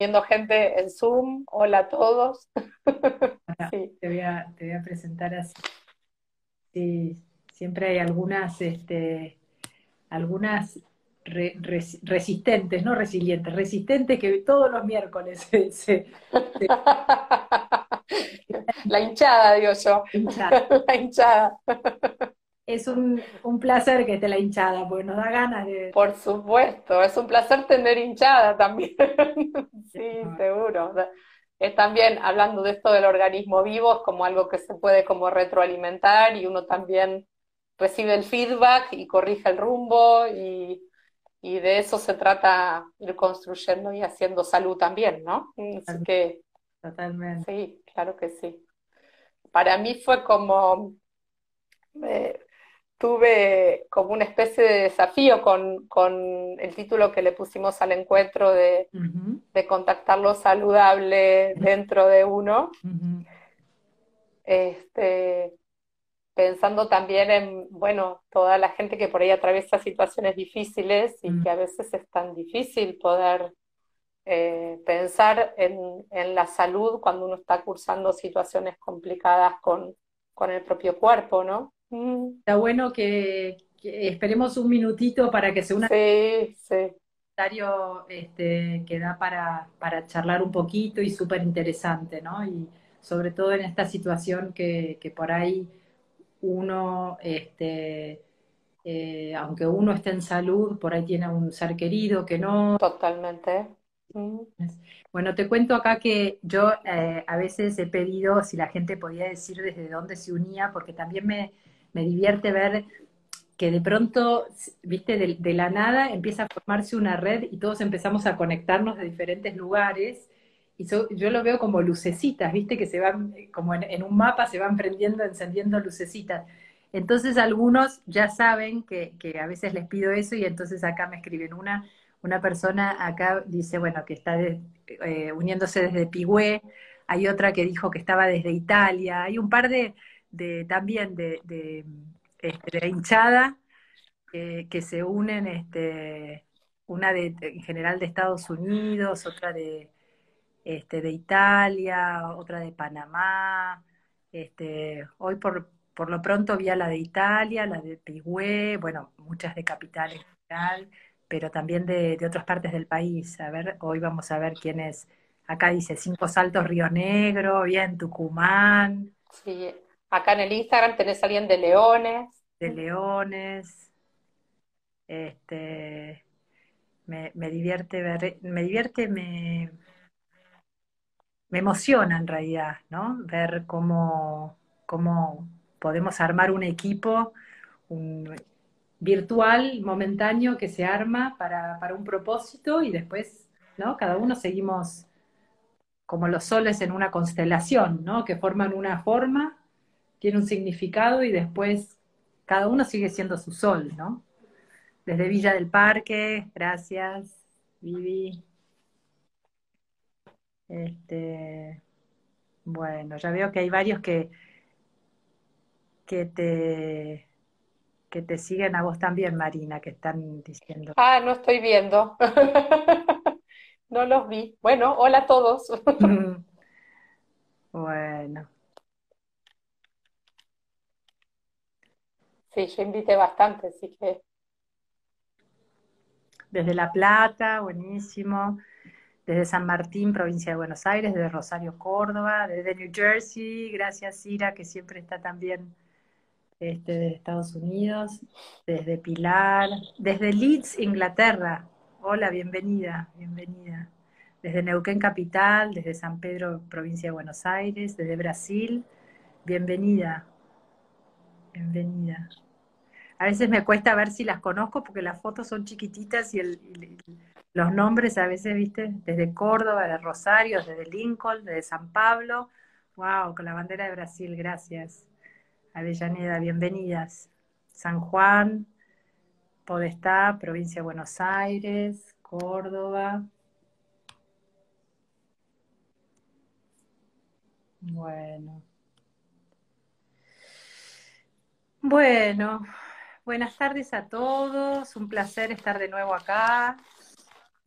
viendo gente en Zoom. Hola a todos. te, voy a, presentar así. Sí, siempre hay algunas, este, algunas resistentes, no resilientes, resistentes que todos los miércoles se, La hinchada, digo yo. La hinchada es un, placer que esté la hinchada, porque nos da ganas de... Por supuesto, es un placer tener hinchada también. sí, seguro. Es también, hablando de esto del organismo vivo, es como algo que se puede como retroalimentar y uno también recibe el feedback y corrige el rumbo y, de eso se trata ir construyendo y haciendo salud también, ¿no? Así que... Totalmente. Sí, claro que sí. Para mí fue como... Eh, tuve como una especie de desafío con, el título que le pusimos al encuentro de, contactar lo saludable dentro de uno. este, pensando también en, bueno, toda la gente que por ahí atraviesa situaciones difíciles y que a veces es tan difícil poder eh, pensar en, la salud cuando uno está cursando situaciones complicadas con, con el propio cuerpo, ¿no? Mm. Está bueno que, esperemos un minutito para que se una. Sí, sí. Este, que da para, para charlar un poquito y súper interesante, ¿no? Y sobre todo en esta situación que, que por ahí uno, este, eh, aunque uno esté en salud, por ahí tiene un ser querido que no. Totalmente. Mm. Bueno, te cuento acá que yo eh, a veces he pedido si la gente podía decir desde dónde se unía, porque también me, me divierte ver que de pronto, viste, de, la nada empieza a formarse una red y todos empezamos a conectarnos de diferentes lugares. Y yo lo veo como lucecitas, viste, que se van, como en, un mapa se van prendiendo, encendiendo lucecitas. Entonces algunos ya saben que, a veces les pido eso y entonces acá me escriben una, una persona acá dice, bueno, que está eh, uniéndose desde Pigüé, hay otra que dijo que estaba desde Italia, hay un par de, de también de, de, este, hinchada que se unen, este, una de, en general de Estados Unidos, otra de, este, de Italia, otra de Panamá. Este, hoy por, por lo pronto vi a la de Italia, la de Pigüé, bueno, muchas de capital en general, pero también de, de otras partes del país. A ver, hoy vamos a ver quién es. Acá dice Cinco Saltos Río Negro, bien Tucumán. Sí, Acá en el Instagram tenés alguien de Leones. De Leones. Este, me, divierte ver, me divierte, me, me emociona en realidad, ¿no? Ver cómo, cómo podemos armar un equipo virtual, momentáneo, que se arma para, para un propósito y después, ¿no? Cada uno seguimos como los soles en una constelación, ¿no? Que forman una forma tiene un significado y después cada uno sigue siendo su sol, ¿no? Desde Villa del Parque, gracias, Vivi. Este, bueno, ya veo que hay varios que, que te que te siguen a vos también, Marina, que están diciendo. Ah, no estoy viendo. no los vi. Bueno, hola a todos. bueno. Sí, yo invité bastante, así que. Desde La Plata, buenísimo. Desde San Martín, provincia de Buenos Aires, desde Rosario, Córdoba, desde New Jersey, gracias Ira, que siempre está también este, de Estados Unidos, desde Pilar, desde Leeds, Inglaterra. Hola, bienvenida, bienvenida. Desde Neuquén Capital, desde San Pedro, provincia de Buenos Aires, desde Brasil, bienvenida. Bienvenida. A veces me cuesta ver si las conozco porque las fotos son chiquititas y, los nombres a veces, viste, desde Córdoba, de Rosario, desde Lincoln, desde San Pablo. Wow, con la bandera de Brasil, gracias. Avellaneda, bienvenidas. San Juan, Podestá, provincia de Buenos Aires, Córdoba. Bueno. Bueno, buenas tardes a todos, un placer estar de nuevo acá.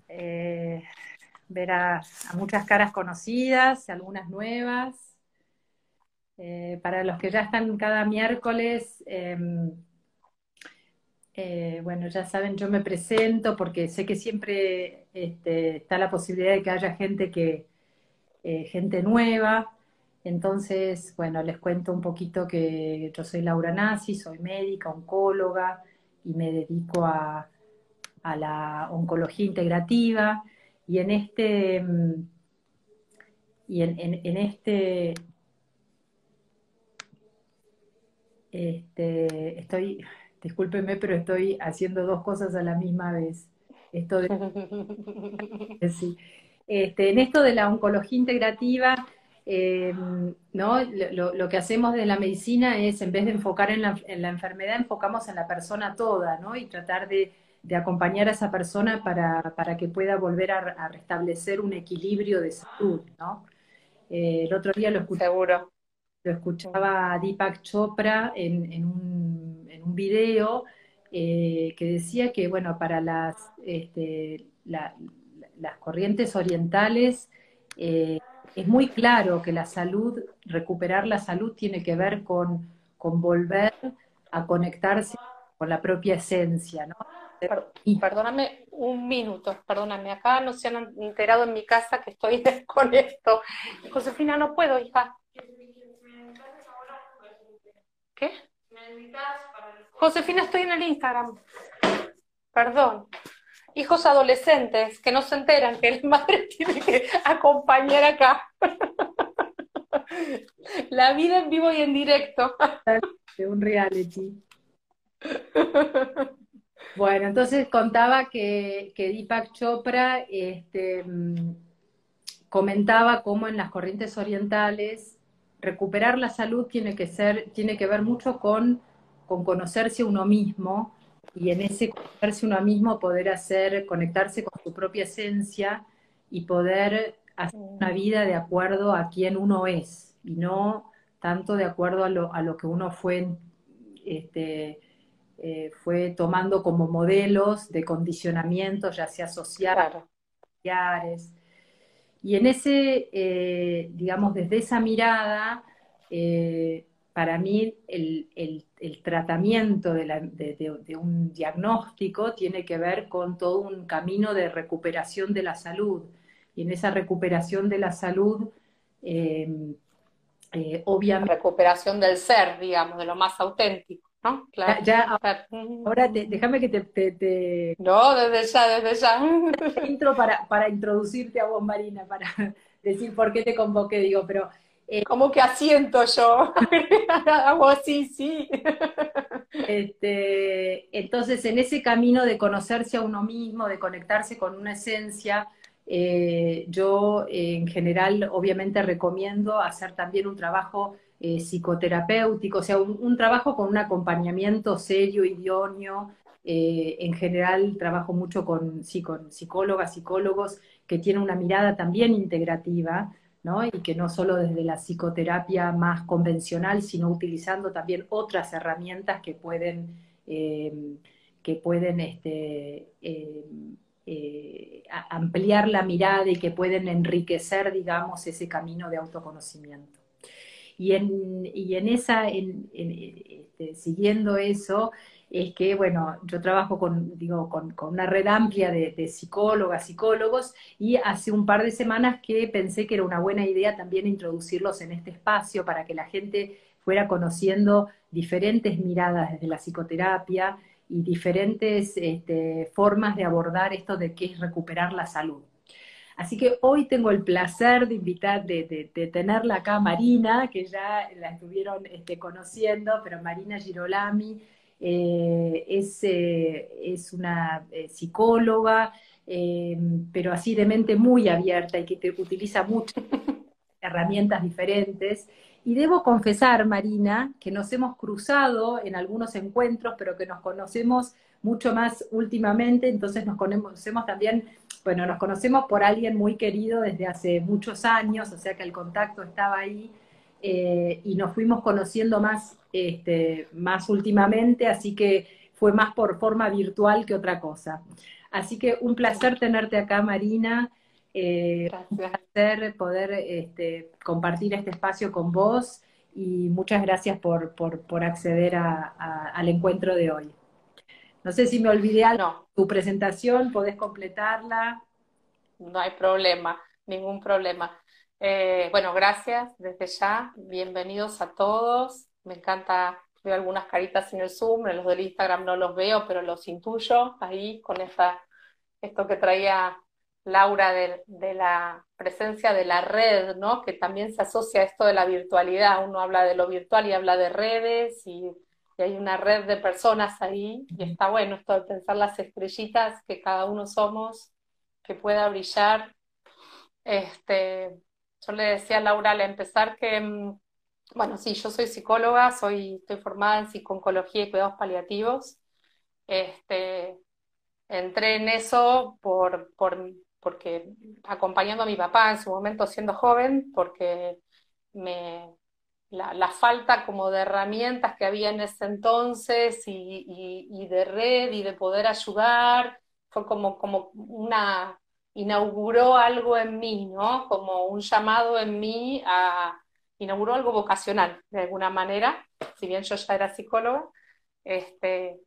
Eh, ver a, muchas caras conocidas, algunas nuevas. Eh, para los que ya están cada miércoles, em, eh, bueno, ya saben, yo me presento porque sé que siempre este, está la posibilidad de que haya gente que, gente nueva. Entonces, bueno, les cuento un poquito que yo soy Laura Nasi, soy médica, oncóloga y me dedico a, la oncología integrativa. Y en este, mm, y en, este, este, estoy, discúlpeme, pero estoy haciendo dos cosas a la misma vez. Esto de, sí. Este, en esto de la oncología integrativa, eh, ¿no? Lo, que hacemos de la medicina es, en vez de enfocar en la, enfermedad, enfocamos en la persona toda, ¿no? Y tratar de, acompañar a esa persona para, que pueda volver a, restablecer un equilibrio de salud, ¿no? Eh, el otro día lo escuchaba, Lo escuchaba Deepak Chopra en, un, en un, video eh, que decía que, bueno, para las, este, las corrientes orientales, eh, es muy claro que la salud, recuperar la salud tiene que ver con, volver a conectarse con la propia esencia, ¿no? Perdóname un minuto, perdóname, acá no se han enterado en mi casa que estoy con esto. Josefina, no puedo, hija. ¿Qué? Josefina, estoy en el Instagram. Perdón hijos adolescentes que no se enteran que el madre tiene que acompañar acá. La vida en vivo y en directo. De un reality. Bueno, entonces contaba que, que Deepak Chopra este, comentaba cómo en las corrientes orientales recuperar la salud tiene que ser, tiene que ver mucho con, con conocerse uno mismo y en ese conocerse uno mismo poder hacer, conectarse con su propia esencia y poder hacer una vida de acuerdo a quien uno es y no tanto de acuerdo a lo, a lo que uno fue, este, eh, fue tomando como modelos de condicionamiento, ya sea social, familiares. Y en ese, eh, digamos, desde esa mirada, eh, para mí el, tratamiento de, un diagnóstico tiene que ver con todo un camino de recuperación de la salud. Y en esa recuperación de la salud, eh, eh, obviamente... Recuperación del ser, digamos, de lo más auténtico. ¿no? Claro. Ya, ahora déjame que te, No, desde ya, desde ya. Intro para, para introducirte a vos, Marina, para decir por qué te convoqué, digo, pero eh, como que asiento yo, hago así, sí. Este, entonces, en ese camino de conocerse a uno mismo, de conectarse con una esencia, eh, yo en general obviamente recomiendo hacer también un trabajo eh, psicoterapéutico, o sea, un, trabajo con un acompañamiento serio, idóneo. en general trabajo mucho con, sí, con psicólogas, psicólogos que tienen una mirada también integrativa, y que no solo desde la psicoterapia más convencional, sino utilizando también otras herramientas que pueden, em, que pueden este, em, eh, ampliar la mirada y que pueden enriquecer, digamos, ese camino de autoconocimiento. Y en, y en esa, este, siguiendo eso, es que, bueno, yo trabajo con, digo, con, una red amplia de, psicólogas, psicólogos, y hace un par de semanas que pensé que era una buena idea también introducirlos en este espacio para que la gente fuera conociendo diferentes miradas desde la psicoterapia y diferentes este, formas de abordar esto de qué es recuperar la salud. Así que hoy tengo el placer de invitar, de, tenerla acá Marina, que ya la estuvieron este, conociendo, pero Marina Girolami eh, es, eh, es, una eh, psicóloga, pero así de mente muy abierta y que utiliza muchas herramientas diferentes. Y debo confesar, Marina, que nos hemos cruzado en algunos encuentros, pero que nos conocemos mucho más últimamente, entonces nos conocemos también, bueno, nos conocemos por alguien muy querido desde hace muchos años, o sea que el contacto estaba ahí, y nos fuimos conociendo más este, más últimamente, así que fue más por forma virtual que otra cosa. Así que un placer tenerte acá, Marina. Eh, un placer poder este, compartir este espacio con vos y muchas gracias por, por, acceder al encuentro de hoy. No sé si me olvidé algo. Tu presentación, podés completarla. No hay problema, ningún problema. Eh, bueno, gracias desde ya. Bienvenidos a todos. Me encanta, veo algunas caritas en el Zoom, en los del Instagram no los veo, pero los intuyo ahí con esta, esto que traía Laura, de, la presencia de la red, ¿no? Que también se asocia a esto de la virtualidad. Uno habla de lo virtual y habla de redes y, hay una red de personas ahí y está bueno esto de pensar las estrellitas que cada uno somos, que pueda brillar. Este, yo le decía a Laura al empezar que, mm, bueno, sí, yo soy psicóloga, soy, estoy formada en psiconcología y cuidados paliativos. Este, entré en eso por, por porque acompañando a mi papá en su momento siendo joven, porque me, la, falta como de herramientas que había en ese entonces y, de red y de poder ayudar, fue como, como una, inauguró algo en mí, ¿no? Como un llamado en mí a, inauguró algo vocacional, de alguna manera, si bien yo ya era psicóloga, este,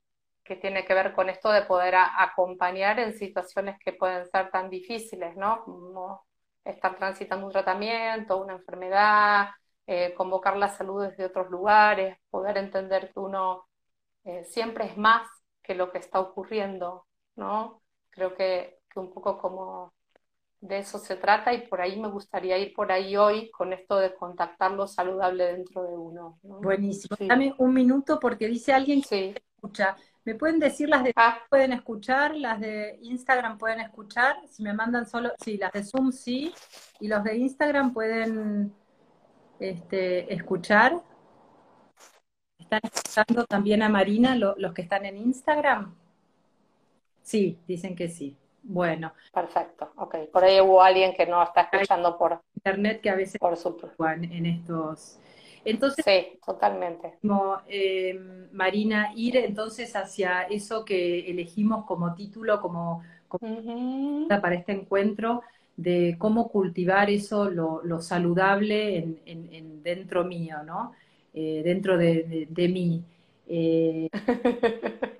que tiene que ver con esto de poder acompañar en situaciones que pueden ser tan difíciles, ¿no? Como estar transitando un tratamiento, una enfermedad, eh, convocar la salud desde otros lugares, poder entender que uno eh, siempre es más que lo que está ocurriendo, ¿no? Creo que, un poco como de eso se trata y por ahí me gustaría ir por ahí hoy con esto de contactar lo saludable dentro de uno. Buenísimo. Dame un minuto porque dice alguien que escucha. ¿Me pueden decir las de ah. pueden escuchar? Las de Instagram pueden escuchar. Si me mandan solo, sí, las de Zoom sí. Y los de Instagram pueden este, escuchar. ¿Están escuchando también a Marina los que están en Instagram? Sí, dicen que sí. Bueno. Perfecto, ok. Por ahí hubo alguien que no está escuchando por internet que a veces por supuesto. en estos entonces, sí, totalmente. Como, eh, Marina, ir entonces hacia eso que elegimos como título, como, para este encuentro, de cómo cultivar eso, lo, saludable en, dentro mío, ¿no? Eh, dentro de, mí. Eh,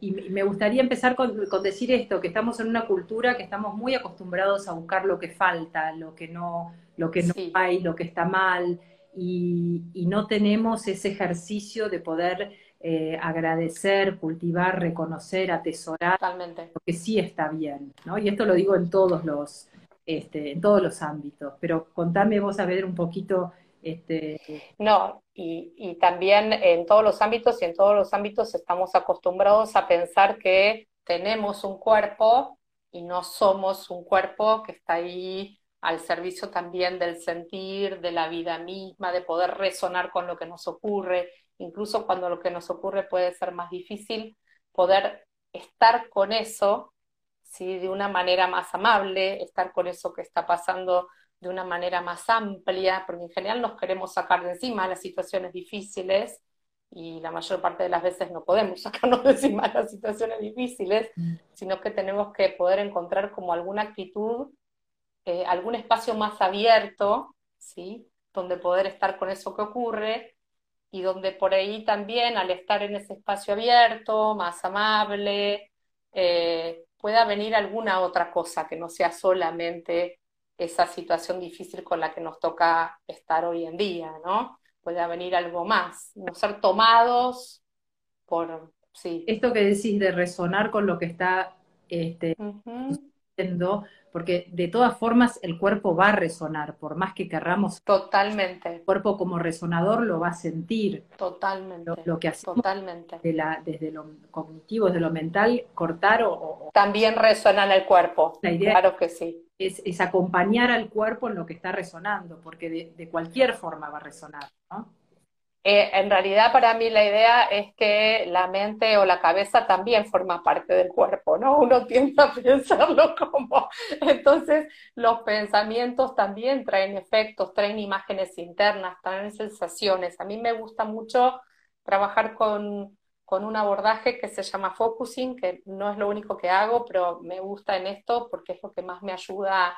y me gustaría empezar con, decir esto, que estamos en una cultura que estamos muy acostumbrados a buscar lo que falta, lo que no, lo que no hay, lo que está mal y, no tenemos ese ejercicio de poder eh, agradecer, cultivar, reconocer, atesorar lo que sí está bien, ¿no? Y esto lo digo en todos los, este, en todos los ámbitos, pero contame vos a ver un poquito. Este... No, y, también en todos los ámbitos y en todos los ámbitos estamos acostumbrados a pensar que tenemos un cuerpo y no somos un cuerpo que está ahí al servicio también del sentir, de la vida misma, de poder resonar con lo que nos ocurre, incluso cuando lo que nos ocurre puede ser más difícil, poder estar con eso, ¿sí? de una manera más amable, estar con eso que está pasando de una manera más amplia, porque en general nos queremos sacar de encima las situaciones difíciles y la mayor parte de las veces no podemos sacarnos de encima las situaciones difíciles, mm. sino que tenemos que poder encontrar como alguna actitud eh, algún espacio más abierto, ¿sí? Donde poder estar con eso que ocurre y donde por ahí también al estar en ese espacio abierto, más amable, eh, pueda venir alguna otra cosa que no sea solamente esa situación difícil con la que nos toca estar hoy en día, ¿no? Pueda venir algo más, no ser tomados por, sí. Esto que decís de resonar con lo que está este, porque de todas formas el cuerpo va a resonar, por más que querramos. Totalmente. El cuerpo como resonador lo va a sentir. Totalmente. Lo, que hacemos Totalmente. desde lo cognitivo, desde lo mental, cortar o... También resuena en el cuerpo. La idea claro que sí. Es, acompañar al cuerpo en lo que está resonando, porque de, de cualquier forma va a resonar, ¿no? Eh, en realidad para mí la idea es que la mente o la cabeza también forma parte del cuerpo, ¿no? Uno tiende a pensarlo como... Entonces los pensamientos también traen efectos, traen imágenes internas, traen sensaciones. A mí me gusta mucho trabajar con, con un abordaje que se llama focusing, que no es lo único que hago, pero me gusta en esto porque es lo que más me ayuda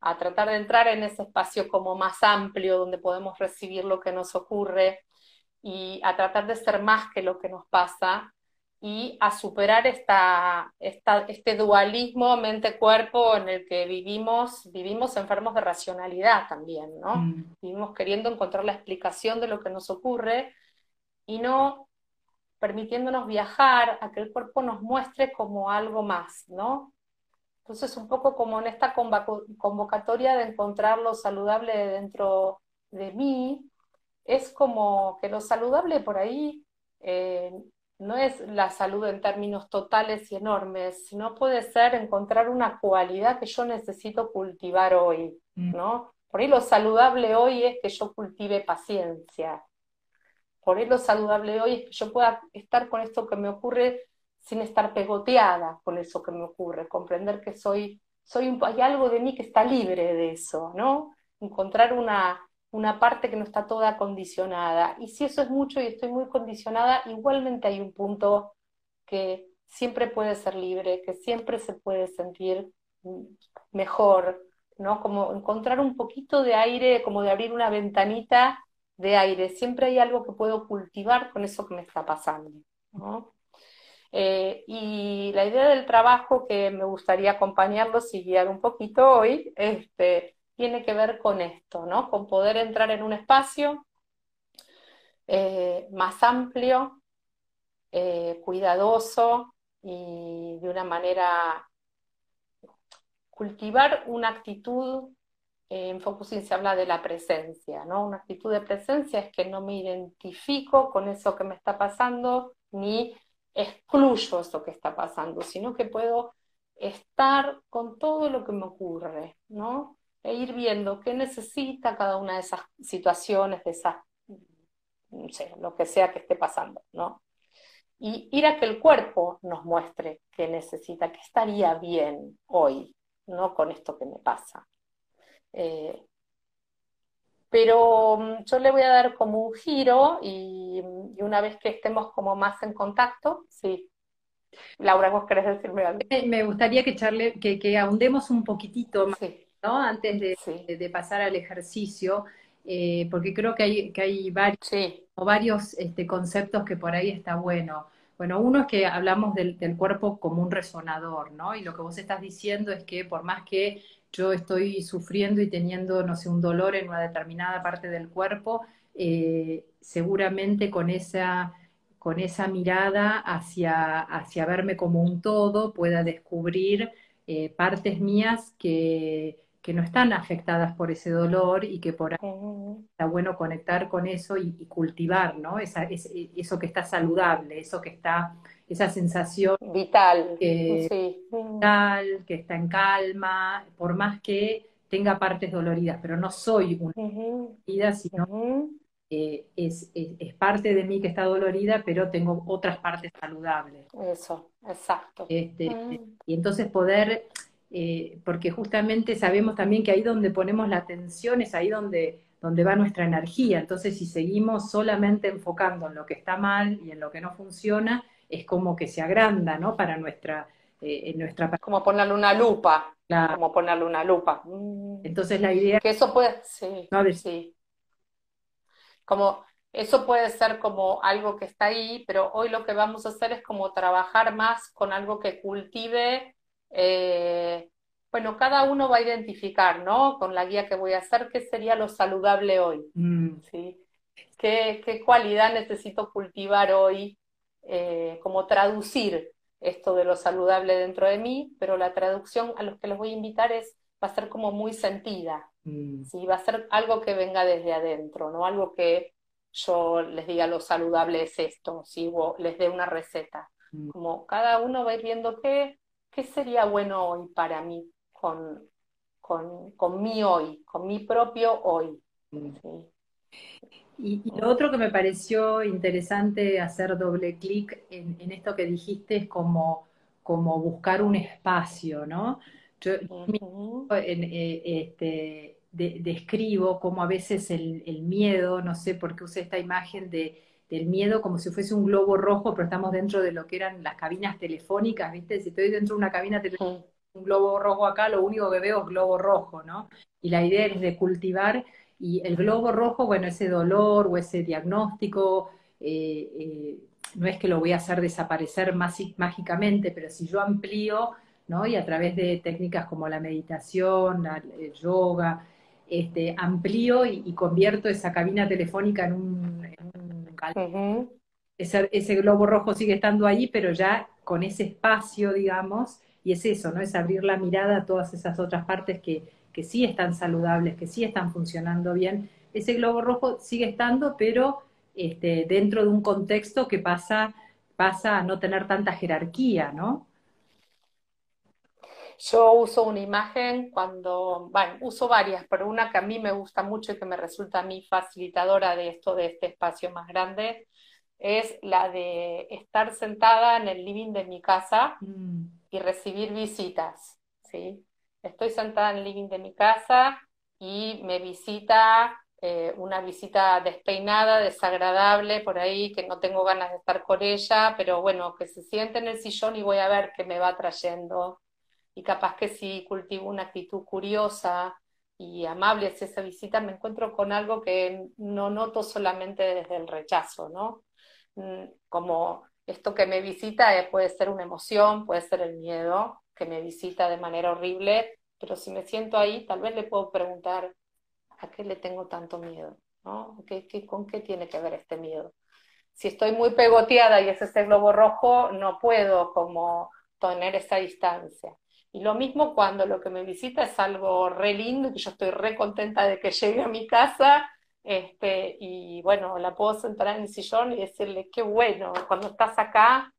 a tratar de entrar en ese espacio como más amplio donde podemos recibir lo que nos ocurre y a tratar de ser más que lo que nos pasa y a superar esta, este dualismo mente-cuerpo en el que vivimos, vivimos enfermos de racionalidad también, ¿no? Mm. Vivimos queriendo encontrar la explicación de lo que nos ocurre y no permitiéndonos viajar a que el cuerpo nos muestre como algo más, ¿no? Entonces, un poco como en esta convocatoria de encontrar lo saludable dentro de mí, es como que lo saludable por ahí eh, no es la salud en términos totales y enormes, sino puede ser encontrar una cualidad que yo necesito cultivar hoy, mm. ¿no? Por ahí lo saludable hoy es que yo cultive paciencia. Por ahí lo saludable hoy es que yo pueda estar con esto que me ocurre sin estar pegoteada con eso que me ocurre, comprender que soy, soy un, hay algo de mí que está libre de eso, ¿no? Encontrar una, una parte que no está toda condicionada. Y si eso es mucho y estoy muy condicionada, igualmente hay un punto que siempre puede ser libre, que siempre se puede sentir mejor, ¿no? Como encontrar un poquito de aire, como de abrir una ventanita de aire. Siempre hay algo que puedo cultivar con eso que me está pasando. Eh, y la idea del trabajo que me gustaría acompañarlos y guiar un poquito hoy, este, tiene que ver con esto, ¿no? Con poder entrar en un espacio eh, más amplio, eh, cuidadoso y de una manera cultivar una actitud, en Focusing se habla de la presencia, ¿no? Una actitud de presencia es que no me identifico con eso que me está pasando, ni excluyo eso que está pasando, sino que puedo estar con todo lo que me ocurre, ¿no? e ir viendo qué necesita cada una de esas situaciones, de esas, no sé, lo que sea que esté pasando, ¿no? Y ir a que el cuerpo nos muestre qué necesita, qué estaría bien hoy, no con esto que me pasa. Eh, pero mm, yo le voy a dar como un giro y, una vez que estemos como más en contacto, sí. Laura, ¿vos querés decirme algo? Me gustaría que, charle, que, que ahondemos un poquitito más antes de, pasar al ejercicio, eh, porque creo que hay, que hay varios, varios este, conceptos que por ahí está bueno. Bueno, uno es que hablamos del, cuerpo como un resonador, ¿no? Y lo que vos estás diciendo es que por más que yo estoy sufriendo y teniendo, no sé, un dolor en una determinada parte del cuerpo, eh, seguramente con esa, con esa mirada hacia, hacia verme como un todo pueda descubrir eh, partes mías que, que no están afectadas por ese dolor y que por ahí está bueno conectar con eso y, cultivar, ¿no? Esa, eso que está saludable, eso que está, esa sensación vital, que, vital, que está en calma, por más que tenga partes doloridas, pero no soy una dolorida, sino eh, es, es, parte de mí que está dolorida, pero tengo otras partes saludables. Eso, exacto. Este, mm. Y entonces poder eh, porque justamente sabemos también que ahí donde ponemos la atención es ahí donde, donde va nuestra energía. Entonces, si seguimos solamente enfocando en lo que está mal y en lo que no funciona, es como que se agranda, ¿no? Para nuestra... Eh, nuestra... Como ponerle una lupa. Como ponerle una lupa. Mm. Entonces la idea... Que eso puede... Sí, sí. Como eso puede ser como algo que está ahí, pero hoy lo que vamos a hacer es como trabajar más con algo que cultive eh, bueno, cada uno va a identificar, ¿no? Con la guía que voy a hacer, qué sería lo saludable hoy, mm. ¿sí? ¿Qué, cualidad necesito cultivar hoy? Eh, como traducir esto de lo saludable dentro de mí, pero la traducción a los que les voy a invitar es, va a ser como muy sentida, mm. ¿sí? Va a ser algo que venga desde adentro, no algo que yo les diga lo saludable es esto, ¿sí? o les dé una receta. Mm. Como cada uno va a ir viendo qué ¿qué sería bueno hoy para mí con, con, con mi hoy, con mi propio hoy? Y, lo otro que me pareció interesante hacer doble clic en, esto que dijiste es como, como buscar un espacio, ¿no? Yo eh, este, describo como a veces el, el, miedo, no sé por qué usé esta imagen de del miedo como si fuese un globo rojo, pero estamos dentro de lo que eran las cabinas telefónicas, ¿viste? Si estoy dentro de una cabina telefónica, un globo rojo acá, lo único que veo es globo rojo, ¿no? Y la idea es de cultivar, y el globo rojo, bueno, ese dolor o ese diagnóstico, eh, eh, no es que lo voy a hacer desaparecer mágicamente, pero si yo amplío, ¿no? Y a través de técnicas como la meditación, el yoga, este, amplío y, convierto esa cabina telefónica en un, ese, ese, globo rojo sigue estando ahí, pero ya con ese espacio, digamos, y es eso, ¿no? Es abrir la mirada a todas esas otras partes que, que sí están saludables, que sí están funcionando bien. Ese globo rojo sigue estando, pero este, dentro de un contexto que pasa, pasa a no tener tanta jerarquía, ¿no? Yo uso una imagen cuando, bueno, uso varias, pero una que a mí me gusta mucho y que me resulta a mí facilitadora de esto, de este espacio más grande, es la de estar sentada en el living de mi casa mm. y recibir visitas, ¿sí? Estoy sentada en el living de mi casa y me visita eh, una visita despeinada, desagradable por ahí, que no tengo ganas de estar con ella, pero bueno, que se siente en el sillón y voy a ver qué me va trayendo y capaz que si cultivo una actitud curiosa y amable hacia esa visita, me encuentro con algo que no noto solamente desde el rechazo, ¿no? Mm, como esto que me visita eh, puede ser una emoción, puede ser el miedo, que me visita de manera horrible, pero si me siento ahí, tal vez le puedo preguntar, ¿a qué le tengo tanto miedo? ¿no? ¿Qué, con qué tiene que ver este miedo? Si estoy muy pegoteada y es ese globo rojo, no puedo como tener esa distancia. Y lo mismo cuando lo que me visita es algo re lindo, que yo estoy re contenta de que llegue a mi casa, este, y bueno, la puedo sentar en el sillón y decirle, qué bueno, cuando estás acá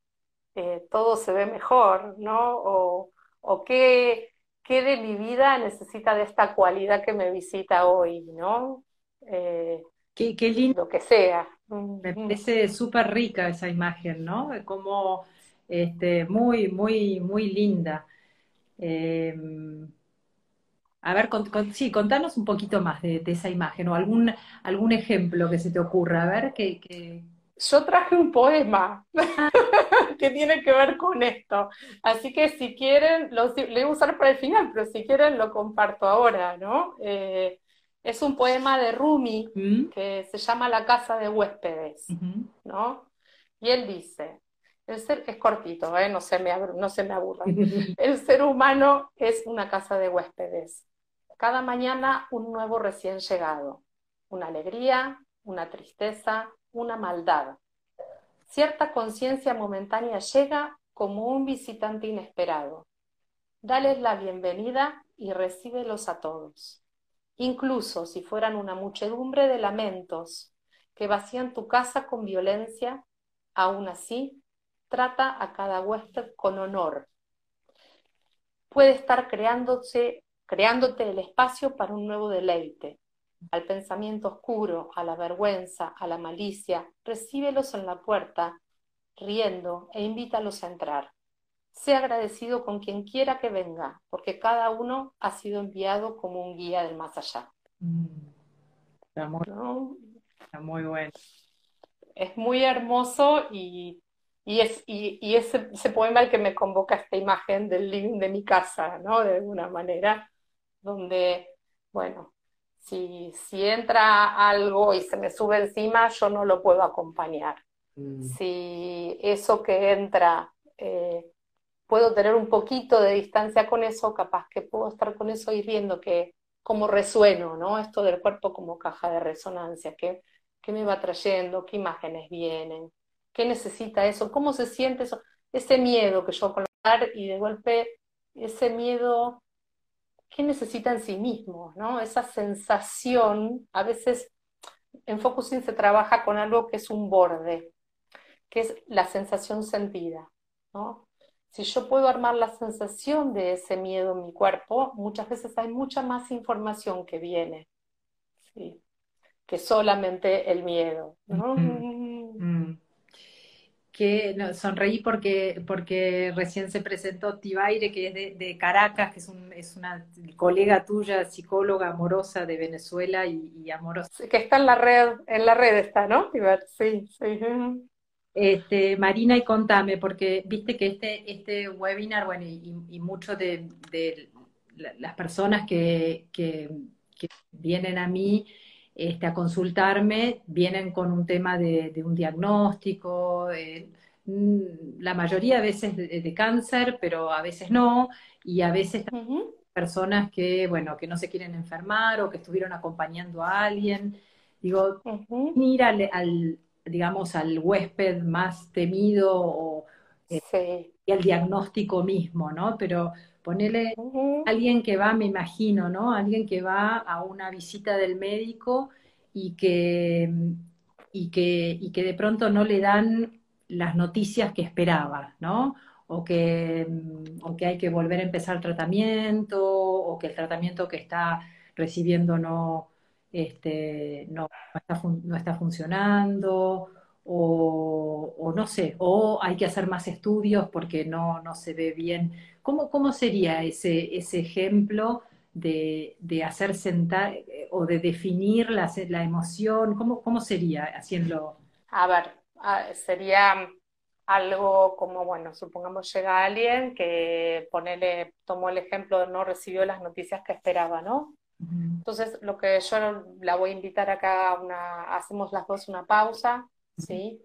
eh, todo se ve mejor, ¿no? O, o qué, qué, de mi vida necesita de esta cualidad que me visita hoy, ¿no? Eh, qué, qué, lindo. que sea. Me parece súper rica esa imagen, ¿no? Como este, muy, muy, muy linda. Em, a ver, sí, contanos un poquito más de, esa imagen o algún, algún ejemplo que se te ocurra. A ver, que, Yo traje un poema que tiene que ver con esto. Así que si quieren, lo, voy a usar para el final, pero si quieren lo comparto ahora, ¿no? Eh, es un poema de Rumi ¿Mm? que se llama La casa de huéspedes, ¿no? Y él dice, el ser, es cortito, ¿eh? no, se me, no se me aburra. El ser humano es una casa de huéspedes. Cada mañana un nuevo recién llegado. Una alegría, una tristeza, una maldad. Cierta conciencia momentánea llega como un visitante inesperado. Dales la bienvenida y recíbelos a todos. Incluso si fueran una muchedumbre de lamentos que vacían tu casa con violencia, aún así trata a cada huésped con honor. Puede estar creándose, creándote el espacio para un nuevo deleite. Al pensamiento oscuro, a la vergüenza, a la malicia, recíbelos en la puerta, riendo, e invítalos a entrar. Sé agradecido con quien quiera que venga, porque cada uno ha sido enviado como un guía del más allá. Mm. Está, muy, bueno. Es muy hermoso y y, es, y, ese, ese, poema el que me convoca esta imagen del living de mi casa, ¿no? De alguna manera, donde, bueno, si, si entra algo y se me sube encima, yo no lo puedo acompañar. Mm. Si eso que entra, eh, puedo tener un poquito de distancia con eso, capaz que puedo estar con eso y viendo que como resueno, ¿no? Esto del cuerpo como caja de resonancia, que, que me va trayendo, qué imágenes vienen, ¿Qué necesita eso? ¿Cómo se siente eso? Ese miedo que yo colocar y de golpe ese miedo, ¿qué necesita en sí mismo? ¿no? Esa sensación, a veces en focusing se trabaja con algo que es un borde, que es la sensación sentida. ¿no? Si yo puedo armar la sensación de ese miedo en mi cuerpo, muchas veces hay mucha más información que viene, que solamente el miedo. Que no, sonreí porque, porque recién se presentó Tibaire, que es de, Caracas, que es, un, es, una colega tuya, psicóloga amorosa de Venezuela y, amorosa. Que está en la red, en la red está, ¿no? Sí, sí. Este, Marina, y contame, porque viste que este, este webinar, bueno, y, muchos de, las personas que, vienen a mí este, a consultarme vienen con un tema de, un diagnóstico, mm, la mayoría a veces de, cáncer, pero a veces no, y a veces personas que, bueno, que no se quieren enfermar o que estuvieron acompañando a alguien. Digo, mira al, digamos, al huésped más temido o eh, y al diagnóstico mismo, ¿no? Pero ponele alguien que va, me imagino, ¿no? Alguien que va a una visita del médico y que, y que, y que de pronto no le dan las noticias que esperaba, ¿no? O que, o que hay que volver a empezar tratamiento, o que el tratamiento que está recibiendo no, este, no, está, no está funcionando, o, no sé, o hay que hacer más estudios porque no, no se ve bien. ¿Cómo, cómo sería ese, ese ejemplo de, de hacer sentar eh, o de definir la, la emoción? ¿Cómo, ¿Cómo sería haciendo? A ver, sería algo como, bueno, supongamos llega alguien que ponele, tomó el ejemplo, no recibió las noticias que esperaba, ¿no? Entonces, lo que yo la voy a invitar acá, una, hacemos las dos una pausa, ¿sí?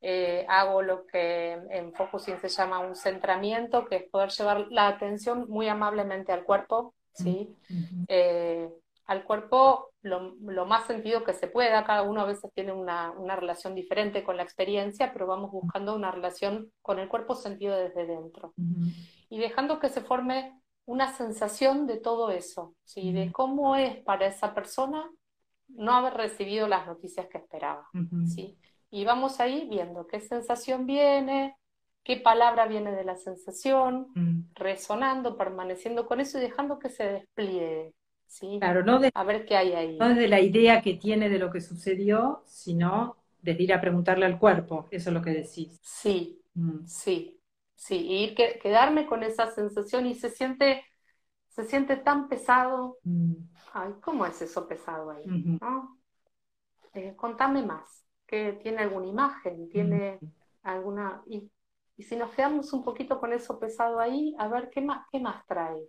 Eh, hago lo que en Focusing se llama un centramiento, que es poder llevar la atención muy amablemente al cuerpo, ¿sí? Eh, al cuerpo lo, más sentido que se pueda, cada uno a veces tiene una, una, relación diferente con la experiencia, pero vamos buscando una relación con el cuerpo sentido desde dentro. Y dejando que se forme una sensación de todo eso, ¿sí? de cómo es para esa persona no haber recibido las noticias que esperaba. ¿sí? Y vamos ahí viendo qué sensación viene, qué palabra viene de la sensación, mm. resonando, permaneciendo con eso y dejando que se despliegue. ¿sí? Claro, no de, a ver qué hay ahí. No desde la idea que tiene de lo que sucedió, sino desde ir a preguntarle al cuerpo, eso es lo que decís. Sí, mm. sí, sí, y ir que, quedarme con esa sensación y se siente, se siente tan pesado. Mm. Ay, ¿cómo es eso pesado ahí? Eh, contame más, que tiene alguna imagen, tiene alguna... Y, si nos quedamos un poquito con eso pesado ahí, a ver qué más, qué más trae.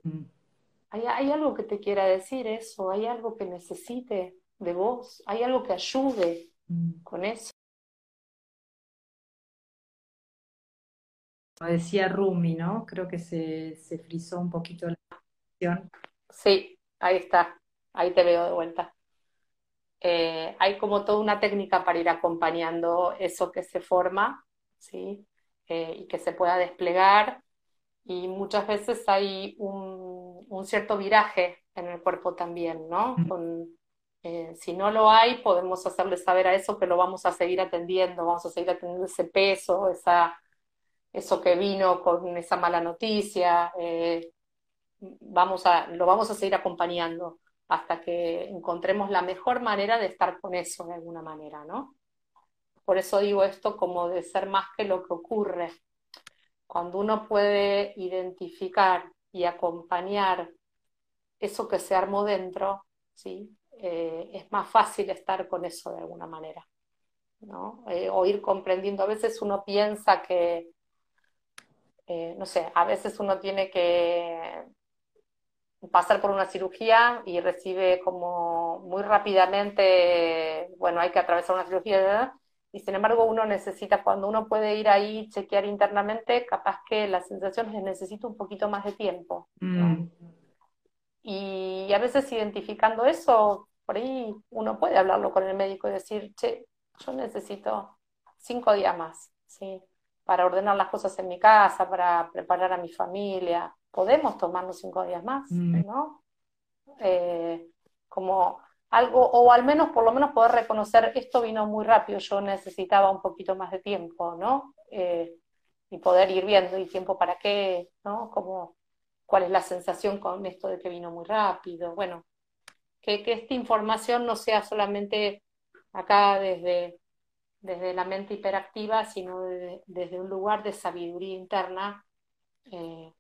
¿Hay, ¿Hay algo que te quiera decir eso? ¿Hay algo que necesite de vos? ¿Hay algo que ayude con eso? decía Rumi, ¿no? Creo que se, se frizó un poquito la cuestión. Sí, ahí está, ahí te veo de vuelta. Eh, hay como toda una técnica para ir acompañando eso que se forma, ¿sí? Eh, y que se pueda desplegar. Y muchas veces hay un, un cierto viraje en el cuerpo también, ¿no? Con, eh, si no lo hay, podemos hacerle saber a eso que lo vamos a seguir atendiendo, vamos a seguir atendiendo ese peso, esa, eso que vino con esa mala noticia, vamos a, lo vamos a seguir acompañando hasta que encontremos la mejor manera de estar con eso de alguna manera, ¿no? Por eso digo esto como de ser más que lo que ocurre. Cuando uno puede identificar y acompañar eso que se armó dentro, ¿sí? Eh, es más fácil estar con eso de alguna manera, ¿no? Eh, o ir comprendiendo. A veces uno piensa que eh, no sé, a veces uno tiene que pasar por una cirugía y recibe como muy rápidamente, bueno, hay que atravesar una cirugía, y sin embargo uno necesita, cuando uno puede ir ahí, chequear internamente, capaz que la sensación es necesita un poquito más de tiempo. Mm. Y a veces identificando eso, por ahí uno puede hablarlo con el médico y decir, che, yo necesito cinco días más, ¿sí? Para ordenar las cosas en mi casa, para preparar a mi familia. Podemos tomarnos cinco días más, mm. ¿no? Eh, como algo, o al menos por lo menos poder reconocer, esto vino muy rápido, yo necesitaba un poquito más de tiempo, ¿no? Eh, y poder ir viendo, ¿y tiempo para qué? ¿No? Como, ¿cuál es la sensación con esto de que vino muy rápido? Bueno, que, que esta información no sea solamente acá desde desde la mente hiperactiva, sino desde un lugar de sabiduría interna, eh,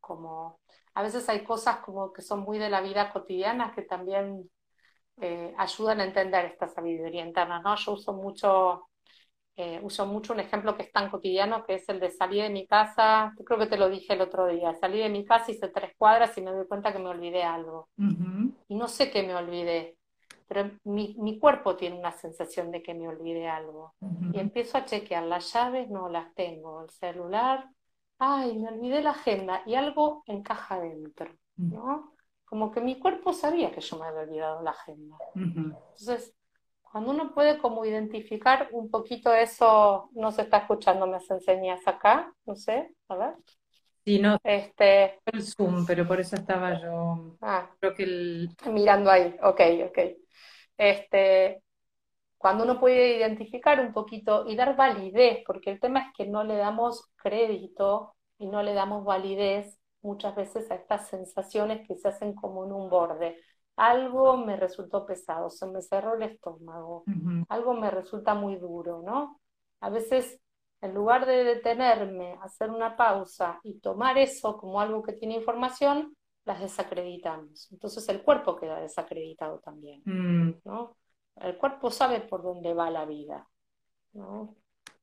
como a veces hay cosas como que son muy de la vida cotidiana que también eh, ayudan a entender esta sabiduría interna, ¿no? Yo uso mucho eh, uso mucho un ejemplo que es tan cotidiano, que es el de salir de mi casa, creo que te lo dije el otro día, salí de mi casa, hice tres cuadras y me doy cuenta que me olvidé algo. Y no sé qué me olvidé, pero mi, mi, cuerpo tiene una sensación de que me olvidé algo. Y empiezo a chequear las llaves, no las tengo, el celular, ay, me olvidé la agenda y algo encaja dentro, ¿no? Como que mi cuerpo sabía que yo me había olvidado la agenda. Entonces, cuando uno puede como identificar un poquito eso, no se está escuchando, me enseñas acá, no sé, a ver. Sí, no, este, el Zoom, pero por eso estaba yo, ah, creo que el... mirando ahí, ok, ok. Este, cuando uno puede identificar un poquito y dar validez, porque el tema es que no le damos crédito y no le damos validez muchas veces a estas sensaciones que se hacen como en un borde algo me resultó pesado, se me cerró el estómago, algo me resulta muy duro, ¿no? A veces, en lugar de detenerme, hacer una pausa y tomar eso como algo que tiene información, las desacreditamos. Entonces el cuerpo queda desacreditado también, mm. ¿no? El cuerpo sabe por dónde va la vida, ¿no?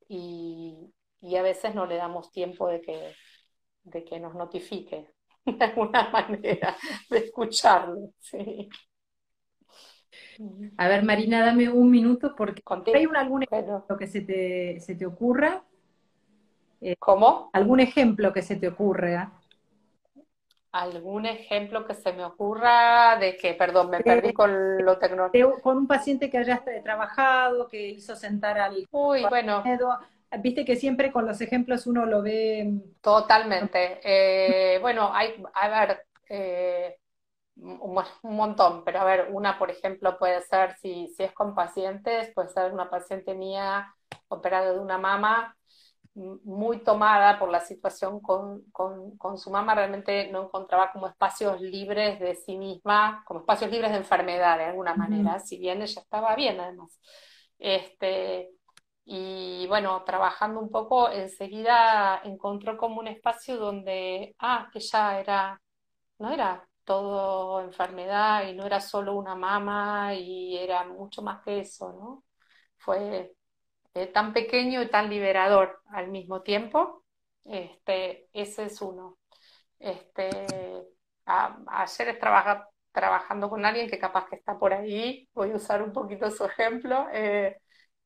Y, y a veces no le damos tiempo de que, de que nos notifique. de alguna manera de escucharlo. Sí. A ver, Marina, dame un minuto porque ¿hay un, algún ejemplo que se te, se te ocurra? Eh, ¿Cómo? ¿Algún ejemplo que se te ocurra? ¿Algún ejemplo que se me ocurra de que, perdón, me perdí con lo tecnológico? Con un paciente que hayas trabajado, que hizo sentar al... Uy, bueno. Viste que siempre con los ejemplos uno lo ve. Totalmente. Eh, bueno, hay, a ver, eh, un, montón, pero a ver, una, por ejemplo, puede ser, si, si es con pacientes, puede ser una paciente mía operada de una mama muy tomada por la situación con, con, su mamá, realmente no encontraba como espacios libres de sí misma, como espacios libres de enfermedad de alguna manera, si bien ella estaba bien además. Este, y bueno, trabajando un poco, enseguida encontró como un espacio donde, ah, que ya era, no era todo enfermedad y no era solo una mama y era mucho más que eso, ¿no? Fue eh, tan pequeño y tan liberador al mismo tiempo. Este, ese es uno. Este, ayer estaba trabajando con alguien que capaz que está por ahí, voy a usar un poquito su ejemplo. Eh,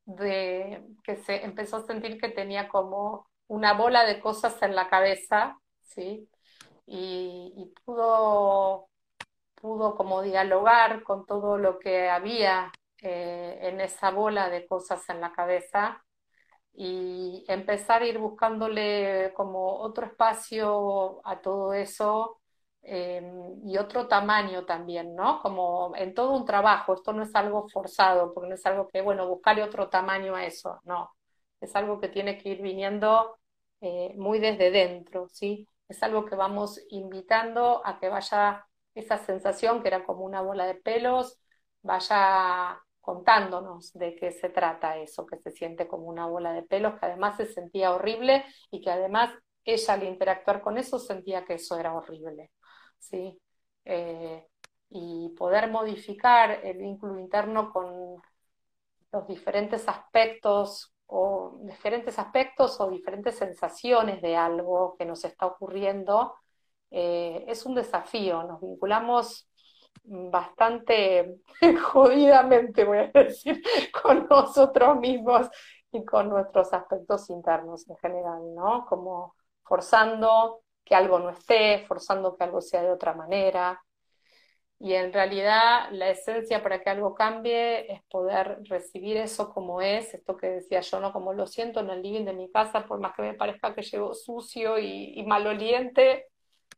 de que se empezó a sentir que tenía como una bola de cosas en la cabeza, ¿sí? Y, pudo, pudo como dialogar con todo lo que había eh, en esa bola de cosas en la cabeza y empezar a ir buscándole como otro espacio a todo eso Em, y otro tamaño también, ¿no? Como en todo un trabajo, esto no es algo forzado, porque no es algo que, bueno, buscarle otro tamaño a eso, no, es algo que tiene que ir viniendo eh, muy desde dentro, ¿sí? Es algo que vamos invitando a que vaya esa sensación que era como una bola de pelos, vaya contándonos de qué se trata eso, que se siente como una bola de pelos, que además se sentía horrible y que además ella al interactuar con eso sentía que eso era horrible. ¿sí? Eh, y poder modificar el vínculo interno con los diferentes aspectos o diferentes aspectos o diferentes sensaciones de algo que nos está ocurriendo, eh, es un desafío. Nos vinculamos bastante jodidamente, voy a decir, con nosotros mismos y con nuestros aspectos internos en general, ¿no? Como forzando que algo no esté, forzando que algo sea de otra manera. Y en realidad la esencia para que algo cambie es poder recibir eso como es, esto que decía yo, ¿no? Como lo siento en el living de mi casa, por más que me parezca que llevo sucio y, maloliente,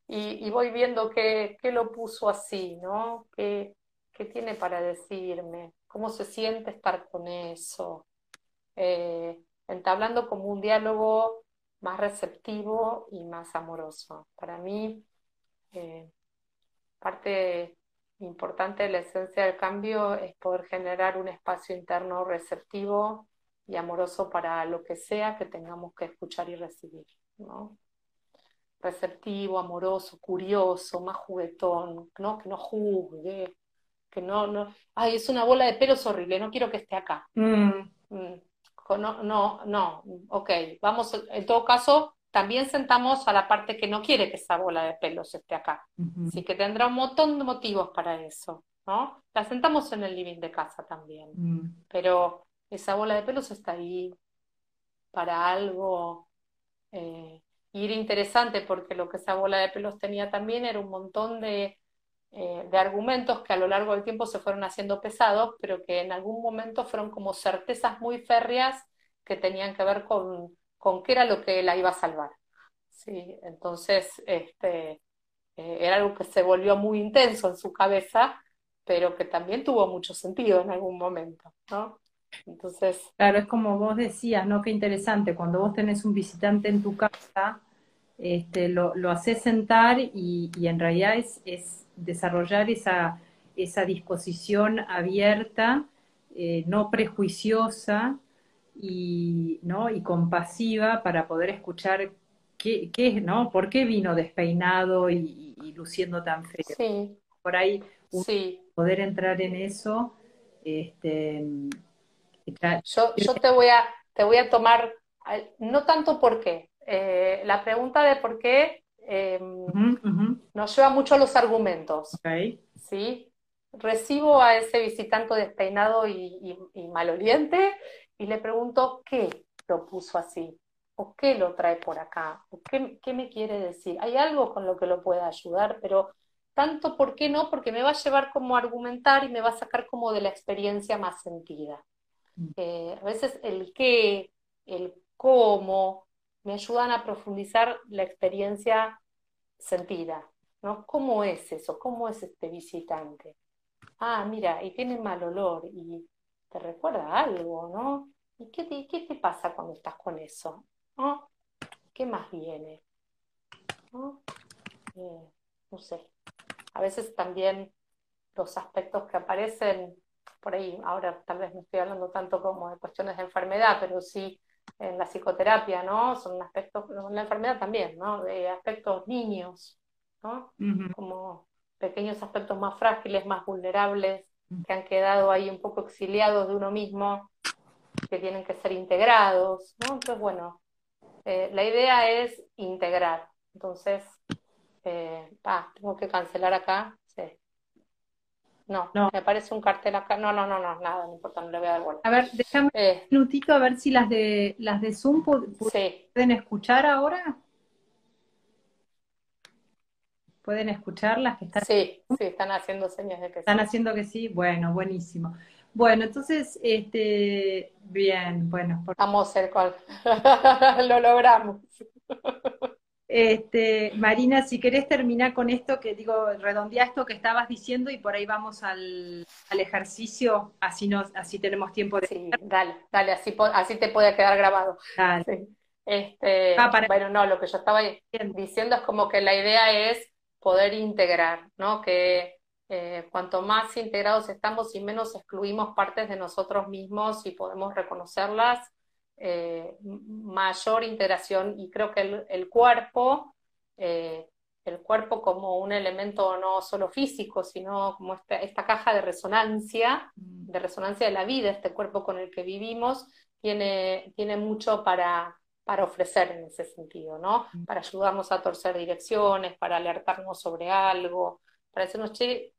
y, voy viendo qué, lo puso así, ¿no? ¿Qué, ¿Qué, tiene para decirme? ¿Cómo se siente estar con eso? Eh, entablando como un diálogo más receptivo y más amoroso. Para mí, eh, parte importante de la esencia del cambio es poder generar un espacio interno receptivo y amoroso para lo que sea que tengamos que escuchar y recibir, ¿no? Receptivo, amoroso, curioso, más juguetón, ¿no? Que no juzgue, que no, no, ay, es una bola de pelos horrible, no quiero que esté acá. Mm. Mm no, no, no, ok, vamos, en todo caso, también sentamos a la parte que no quiere que esa bola de pelos esté acá. Así que tendrá un montón de motivos para eso, ¿no? La sentamos en el living de casa también, mm. pero esa bola de pelos está ahí para algo. Eh, y era interesante porque lo que esa bola de pelos tenía también era un montón de eh, de argumentos que a lo largo del tiempo se fueron haciendo pesados, pero que en algún momento fueron como certezas muy férreas que tenían que ver con, con qué era lo que la iba a salvar. ¿sí? Entonces, este, eh, era algo que se volvió muy intenso en su cabeza, pero que también tuvo mucho sentido en algún momento, ¿no? Entonces... Claro, es como vos decías, ¿no? Qué interesante, cuando vos tenés un visitante en tu casa, este, lo, lo haces sentar y, y en realidad es, es desarrollar esa, esa disposición abierta, eh, no prejuiciosa y, ¿no? y compasiva para poder escuchar qué, qué ¿no? ¿Por qué vino despeinado y, luciendo tan feo? Por ahí poder entrar en eso. Este, yo, yo te voy a te voy a tomar no tanto por qué. Eh, la pregunta de por qué Em, nos lleva mucho a los argumentos. ¿sí? Recibo a ese visitante despeinado y, maloliente y le pregunto qué lo puso así, o qué lo trae por acá, o qué, qué me quiere decir. Hay algo con lo que lo pueda ayudar, pero tanto por qué no, porque me va a llevar como a argumentar y me va a sacar como de la experiencia más sentida. Mm. Eh, a veces el qué, el cómo, me ayudan a profundizar la experiencia sentida, ¿no? ¿Cómo es eso? ¿Cómo es este visitante? Ah, mira, y tiene mal olor y te recuerda algo, ¿no? ¿Y qué te, pasa cuando estás con eso? ¿Qué más viene? ¿No? Eh, no sé. A veces también los aspectos que aparecen por ahí, ahora tal vez no estoy hablando tanto como de cuestiones de enfermedad, pero sí en la psicoterapia, ¿no? Son aspectos, en la enfermedad también, ¿no? De aspectos niños, ¿no? Como pequeños aspectos más frágiles, más vulnerables, que han quedado ahí un poco exiliados de uno mismo, que tienen que ser integrados, ¿no? Entonces, bueno, eh, la idea es integrar. Entonces, eh, tengo que cancelar acá no, no, me aparece un cartel acá. No, no, no, no, nada, no importa, no le voy a dar vuelta. A ver, déjame eh. un minutito a ver si las de las de Zoom pueden escuchar ahora. ¿Pueden escuchar las que están? Sí, sí, están haciendo señas de que Están haciendo que sí. Bueno, buenísimo. Bueno, entonces, este, bien, bueno. Vamos a ver cuál. Lo logramos. Este, Marina, si querés terminar con esto, que digo, redondea esto que estabas diciendo y por ahí vamos al, ejercicio, así nos, así tenemos tiempo de. Sí, dale, dale, así, así te puede quedar grabado. Este, ah, Bueno, no, lo que yo estaba diciendo es como que la idea es poder integrar, ¿no? Que eh, cuanto más integrados estamos y menos excluimos partes de nosotros mismos y podemos reconocerlas, eh, mayor integración y creo que el, cuerpo, eh, el cuerpo como un elemento no solo físico, sino como esta, esta caja de resonancia, mm. de resonancia de la vida, este cuerpo con el que vivimos, tiene, tiene mucho para, para ofrecer en ese sentido, ¿no? Mm. Para ayudarnos a torcer direcciones, para alertarnos sobre algo, para decirnos, che,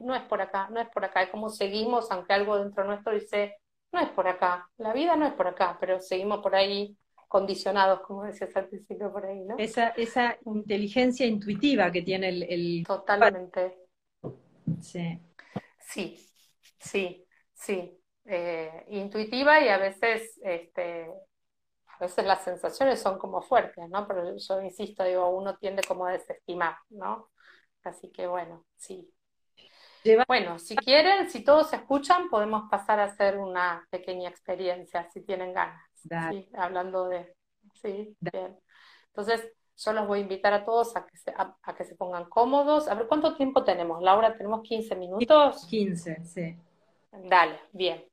no es por acá, no es por acá, es como seguimos, aunque algo dentro nuestro dice, no es por acá, la vida no es por acá, pero seguimos por ahí condicionados, como decías al principio por ahí, ¿no? Esa, esa inteligencia intuitiva que tiene el... Totalmente. Sí. Sí, sí, sí. Eh, intuitiva y a veces, este, a veces las sensaciones son como fuertes, ¿no? Pero yo insisto, digo, uno tiende como a desestimar, ¿no? Así que bueno, sí, bueno, si quieren, si todos escuchan, podemos pasar a hacer una pequeña experiencia, si tienen ganas. ¿sí? Hablando de... Sí, bien. Entonces, yo los voy a invitar a todos a que, se, a, que se pongan cómodos. A ver, ¿cuánto tiempo tenemos? Laura, ¿tenemos 15 minutos? 15, sí. Dale, bien.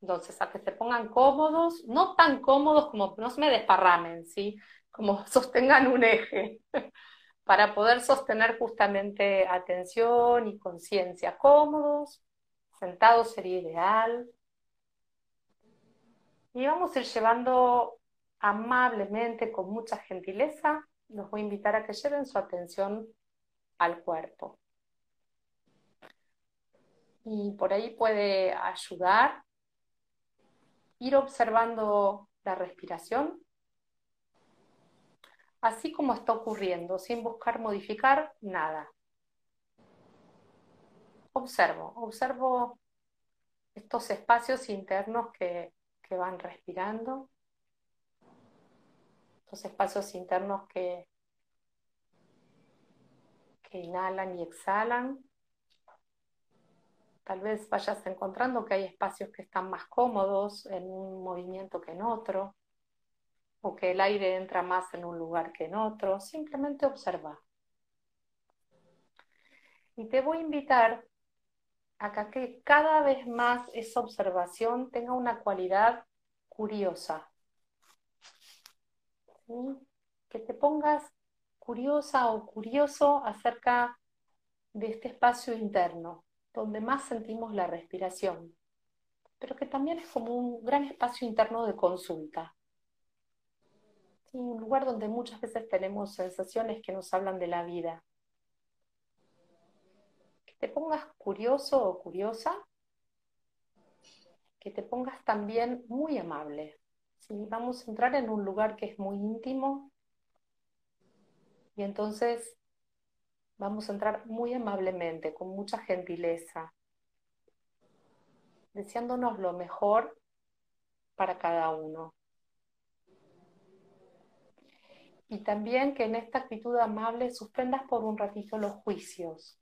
Entonces, a que se pongan cómodos, no tan cómodos como no se me desparramen, ¿sí? Como sostengan un eje para poder sostener justamente atención y conciencia cómodos. Sentados sería ideal. Y vamos a ir llevando amablemente, con mucha gentileza, los voy a invitar a que lleven su atención al cuerpo. Y por ahí puede ayudar ir observando la respiración, así como está ocurriendo, sin buscar modificar nada. Observo, observo estos espacios internos que, van respirando los espacios internos que, que inhalan y exhalan. Tal vez vayas encontrando que hay espacios que están más cómodos en un movimiento que en otro, o que el aire entra más en un lugar que en otro. Simplemente observa. Y te voy a invitar a que cada vez más esa observación tenga una cualidad curiosa que te pongas curiosa o curioso acerca de este espacio interno, donde más sentimos la respiración, pero que también es como un gran espacio interno de consulta. Un lugar donde muchas veces tenemos sensaciones que nos hablan de la vida. Que te pongas curioso o curiosa, que te pongas también muy amable vamos a entrar en un lugar que es muy íntimo y entonces vamos a entrar muy amablemente, con mucha gentileza, deseándonos lo mejor para cada uno. Y también que en esta actitud amable suspendas por un ratito los juicios.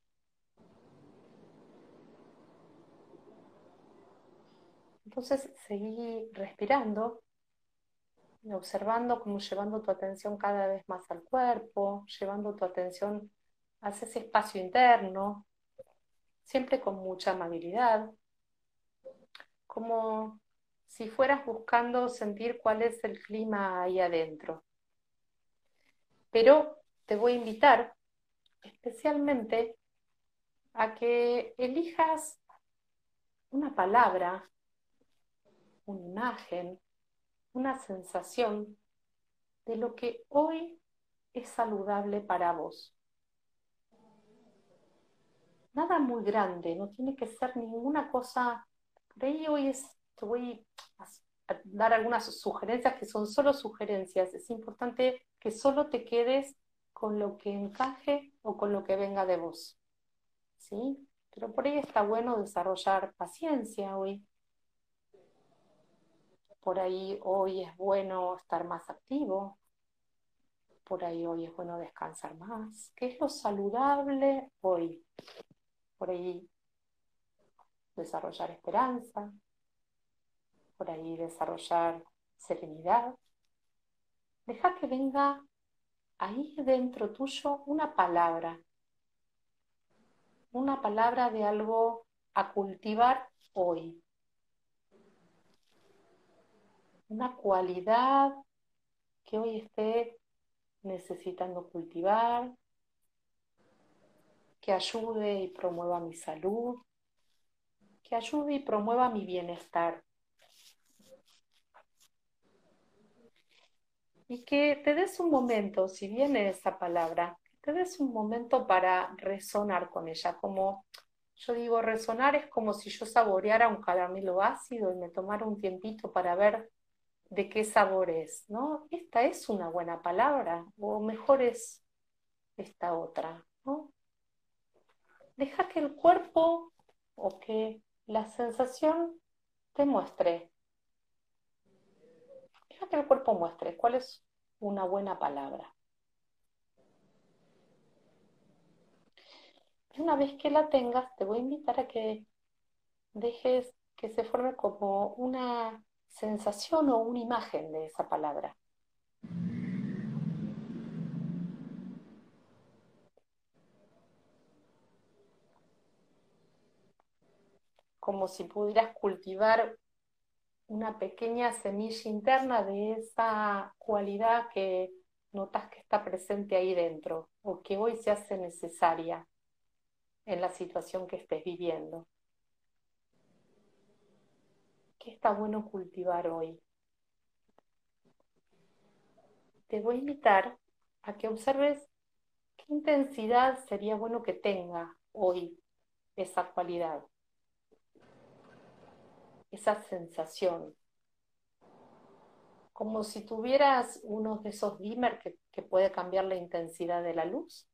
Entonces seguí respirando observando como llevando tu atención cada vez más al cuerpo, llevando tu atención hacia ese espacio interno, siempre con mucha amabilidad, como si fueras buscando sentir cuál es el clima ahí adentro. Pero te voy a invitar especialmente a que elijas una palabra, una imagen, una sensación de lo que hoy es saludable para vos. Nada muy grande, no tiene que ser ninguna cosa. Por ahí hoy es, dar algunas sugerencias que son solo sugerencias. Es importante que solo te quedes con lo que encaje o con lo que venga de vos. ¿Sí? Pero por ahí está bueno desarrollar paciencia hoy, por ahí hoy es bueno estar más activo, por ahí hoy es bueno descansar más. ¿Qué es lo saludable hoy? Por ahí desarrollar esperanza, por ahí desarrollar serenidad. Deja que venga ahí dentro tuyo una palabra, una palabra de algo a cultivar hoy. una cualidad que hoy esté necesitando cultivar, que ayude y promueva mi salud, que ayude y promueva mi bienestar. Y que te des un momento, si viene esa palabra, que te des un momento para resonar con ella, como yo digo, resonar es como si yo saboreara un caramelo ácido y me tomara un tiempito para ver de qué sabor es, ¿no? Esta es una buena palabra, o mejor es esta otra, ¿no? Deja que el cuerpo o que la sensación te muestre. Que el cuerpo muestre cuál es una buena palabra. Una vez que la tengas, te voy a invitar a que dejes que se forme como una sensación o una imagen de esa palabra. Como si pudieras cultivar una pequeña semilla interna de esa cualidad que notas que está presente ahí dentro o que hoy se hace necesaria en la situación que estés viviendo. ¿Qué está bueno cultivar hoy? Te voy a invitar a que observes qué intensidad sería bueno que tenga hoy esa cualidad esa sensación. Como si tuvieras uno de esos dimmer que, que puede cambiar la intensidad de la luz.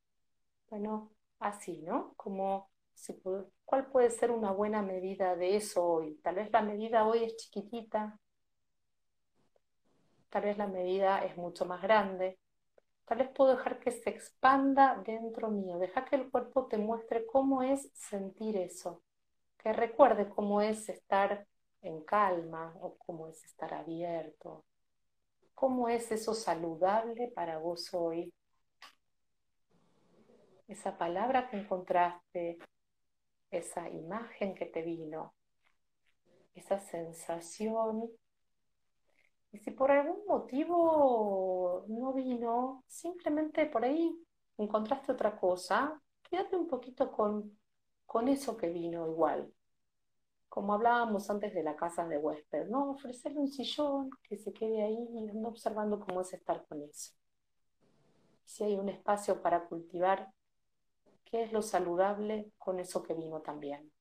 Bueno, así, ¿no? Como si, ¿cuál puede ser una buena medida de eso hoy? Tal vez la medida hoy es chiquitita, tal vez la medida es mucho más grande, tal vez puedo dejar que se expanda dentro mío, deja que el cuerpo te muestre cómo es sentir eso, que recuerde cómo es estar en calma o cómo es estar abierto, cómo es eso saludable para vos hoy esa palabra que encontraste, esa imagen que te vino, esa sensación. Y si por algún motivo no vino, simplemente por ahí encontraste otra cosa, quédate un poquito con, con eso que vino igual. Como hablábamos antes de la casa de huésped, ¿no? Ofrecerle un sillón que se quede ahí ando observando cómo es estar con eso. Si hay un espacio para cultivar ¿Qué es lo saludable con eso que vino también?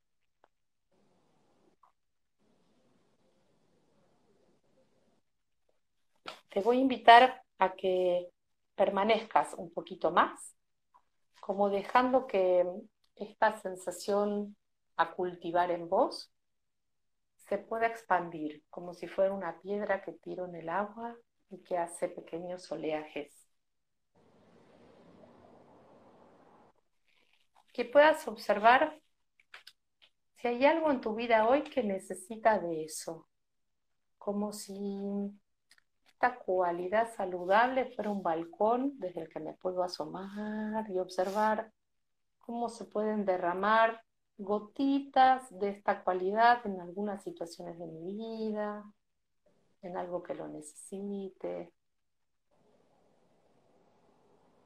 Te voy a invitar a que permanezcas un poquito más, como dejando que esta sensación a cultivar en vos se pueda expandir, como si fuera una piedra que tiro en el agua y que hace pequeños oleajes. que puedas observar si hay algo en tu vida hoy que necesita de eso, como si esta cualidad saludable fuera un balcón desde el que me puedo asomar y observar cómo se pueden derramar gotitas de esta cualidad en algunas situaciones de mi vida, en algo que lo necesite.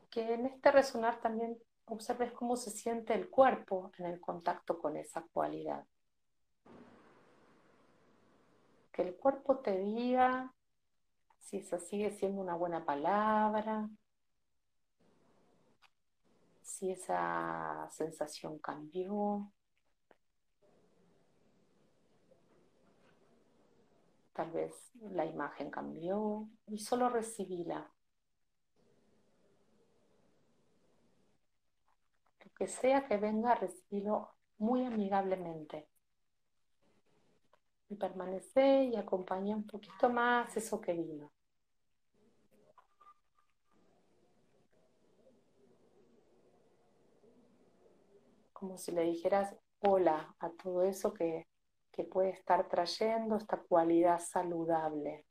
Que en este resonar también observes cómo se siente el cuerpo en el contacto con esa cualidad. Que el cuerpo te diga si esa sigue siendo una buena palabra, si esa sensación cambió. Tal vez la imagen cambió y solo recibíla. que sea que venga, recibirlo muy amigablemente. Y permanece y acompaña un poquito más eso que vino. Como si le dijeras hola a todo eso que, que puede estar trayendo esta cualidad saludable.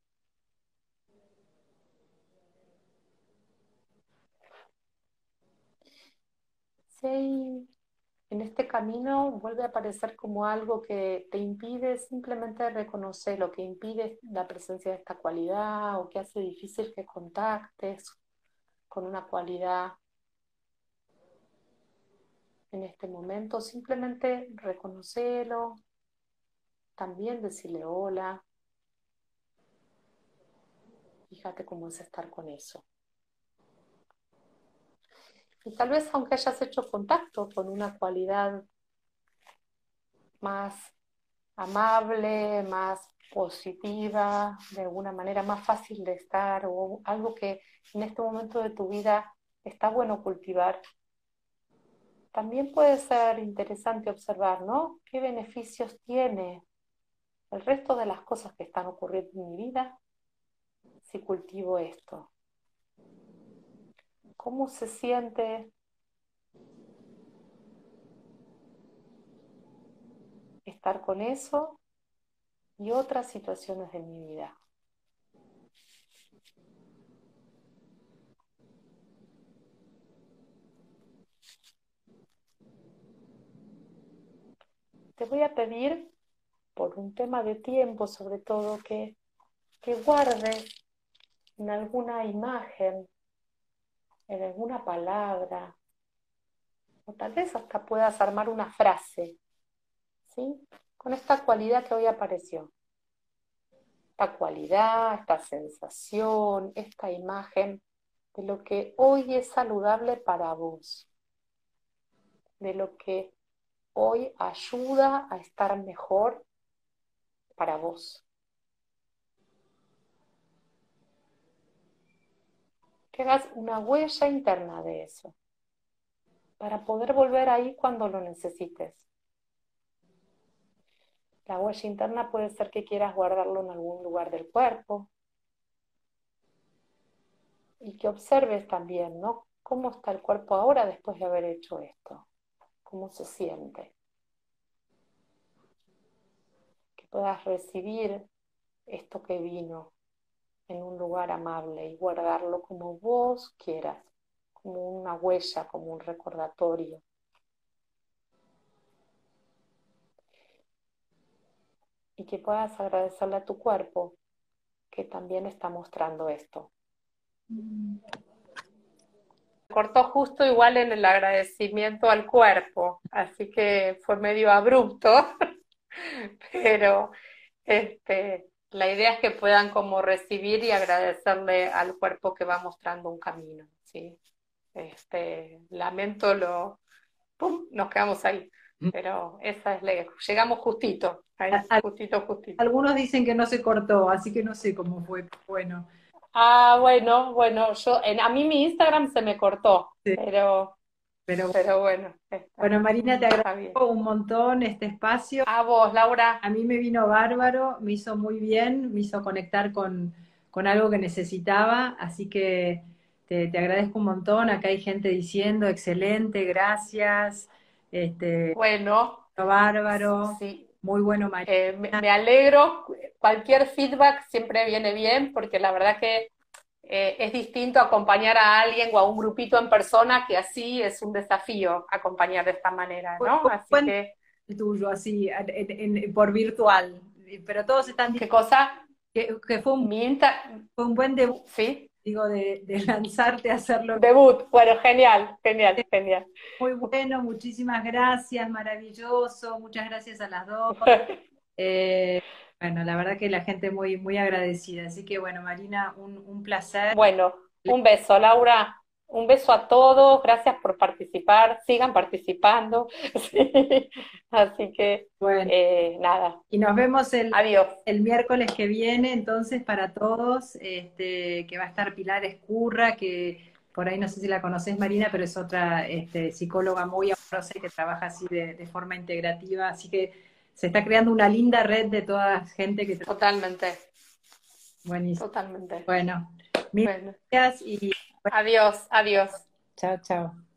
si en este camino vuelve a aparecer como algo que te impide simplemente reconocer lo que impide la presencia de esta cualidad o que hace difícil que contactes con una cualidad en este momento, simplemente reconocerlo, también decirle hola. Fíjate cómo es estar con eso. Y tal vez aunque hayas hecho contacto con una cualidad más amable, más positiva, de alguna manera más fácil de estar o algo que en este momento de tu vida está bueno cultivar. También puede ser interesante observar, ¿no? ¿Qué beneficios tiene el resto de las cosas que están ocurriendo en mi vida si cultivo esto? ¿Cómo se siente estar con eso y otras situaciones de mi vida? Te voy a pedir, por un tema de tiempo sobre todo, que, que guardes en alguna imagen en alguna palabra, o tal vez hasta puedas armar una frase, ¿sí? Con esta cualidad que hoy apareció. Esta cualidad, esta sensación, esta imagen de lo que hoy es saludable para vos, de lo que hoy ayuda a estar mejor para vos. Que hagas una huella interna de eso, para poder volver ahí cuando lo necesites. La huella interna puede ser que quieras guardarlo en algún lugar del cuerpo, y que observes también, ¿no? ¿Cómo está el cuerpo ahora después de haber hecho esto? ¿Cómo se siente? Que puedas recibir esto que vino en un lugar amable y guardarlo como vos quieras, como una huella, como un recordatorio. Y que puedas agradecerle a tu cuerpo que también está mostrando esto. Cortó justo igual en el agradecimiento al cuerpo, así que fue medio abrupto, pero este, la idea es que puedan como recibir y agradecerle al cuerpo que va mostrando un camino, ¿sí? Este, lamento lo, ¡pum! nos quedamos ahí, mm. pero esa es la, llegamos justito, justito, justito. Algunos dicen que no se cortó, así que no sé cómo fue, bueno. Ah, bueno, bueno, yo, en, a mí mi Instagram se me cortó, pero, pero, pero bueno. bueno, Marina, te agradezco un montón este espacio. A vos, Laura. A mí me vino bárbaro, me hizo muy bien, me hizo conectar con, con algo que necesitaba, así que te, te, agradezco un montón. Acá hay gente diciendo, excelente, gracias. Este, bueno. Bárbaro. Sí. Muy bueno, María. Eh, me, alegro. Cualquier feedback siempre viene bien porque la verdad que eh, es distinto acompañar a alguien o a un grupito en persona que así es un desafío acompañar de esta manera, ¿no? Así que tuyo así por virtual, pero todos están ¿Qué cosa? Que, fue un, fue un buen debut. Sí digo, de, lanzarte a hacerlo. Debut, bueno, genial, genial, genial. Muy bueno, muchísimas gracias, maravilloso, muchas gracias a las dos. Eh, bueno, la verdad que la gente muy, muy agradecida. Así que bueno, Marina, un, un placer. Bueno, un beso, Laura. Un beso a todos, gracias por participar, sigan participando. Así que, bueno, eh, nada. Y nos vemos el, Adiós. el miércoles que viene, entonces, para todos, este, que va a estar Pilar Escurra, que por ahí no sé si la conoces, Marina, pero es otra este, psicóloga muy amorosa y que trabaja así de, forma integrativa. Así que se está creando una linda red de toda gente que... Totalmente. Buenísimo. Totalmente. Bueno, mil gracias y Adiós, adiós. Chao, chao.